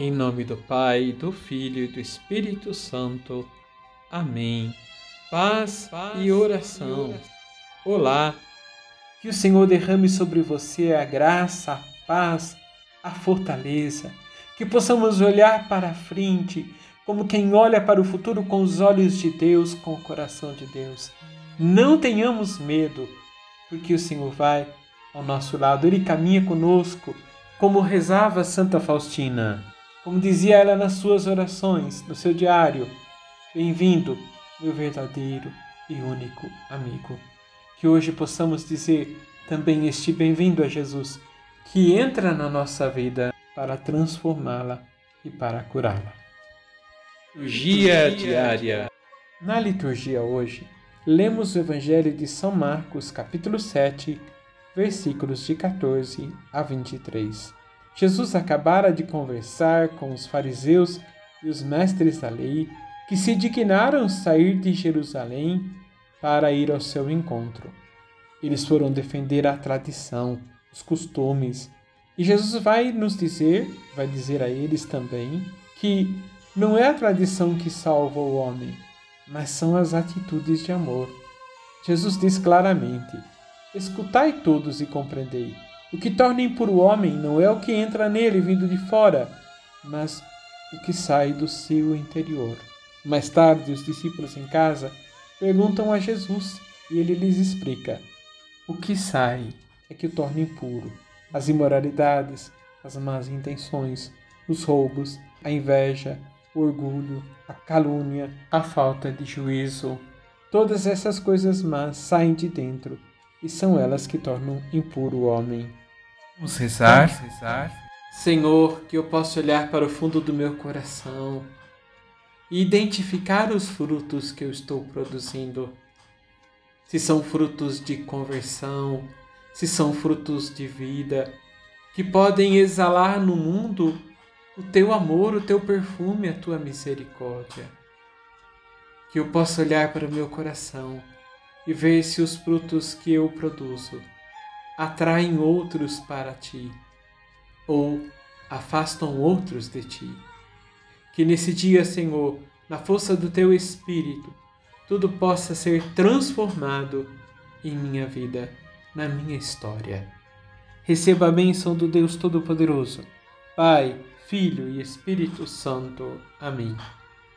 Em nome do Pai, do Filho e do Espírito Santo. Amém. Paz, Paz e, oração. e oração. Olá. Que o Senhor derrame sobre você a graça, a paz, a fortaleza. Que possamos olhar para a frente como quem olha para o futuro com os olhos de Deus, com o coração de Deus. Não tenhamos medo, porque o Senhor vai ao nosso lado, ele caminha conosco, como rezava Santa Faustina. Como dizia ela nas suas orações, no seu diário: Bem-vindo, meu verdadeiro e único amigo. Que hoje possamos dizer também este bem-vindo a Jesus, que entra na nossa vida para transformá-la e para curá-la. Liturgia diária. Na liturgia hoje, lemos o Evangelho de São Marcos, capítulo 7, versículos de 14 a 23. Jesus acabara de conversar com os fariseus e os mestres da lei, que se dignaram sair de Jerusalém para ir ao seu encontro. Eles foram defender a tradição, os costumes, e Jesus vai nos dizer, vai dizer a eles também, que não é a tradição que salva o homem, mas são as atitudes de amor. Jesus diz claramente: Escutai todos e compreendei. O que torna impuro o homem não é o que entra nele vindo de fora, mas o que sai do seu interior. Mais tarde, os discípulos em casa perguntam a Jesus e ele lhes explica: o que sai é que o torna impuro. As imoralidades, as más intenções, os roubos, a inveja, o orgulho, a calúnia, a falta de juízo. Todas essas coisas más saem de dentro e são elas que tornam impuro o homem. Vamos rezar, rezar. Senhor, que eu possa olhar para o fundo do meu coração e identificar os frutos que eu estou produzindo. Se são frutos de conversão, se são frutos de vida, que podem exalar no mundo o teu amor, o teu perfume, a tua misericórdia. Que eu possa olhar para o meu coração e ver se os frutos que eu produzo atraem outros para ti ou afastam outros de ti. Que nesse dia, Senhor, na força do teu Espírito, tudo possa ser transformado em minha vida, na minha história. Receba a bênção do Deus Todo-Poderoso, Pai, Filho e Espírito Santo. Amém.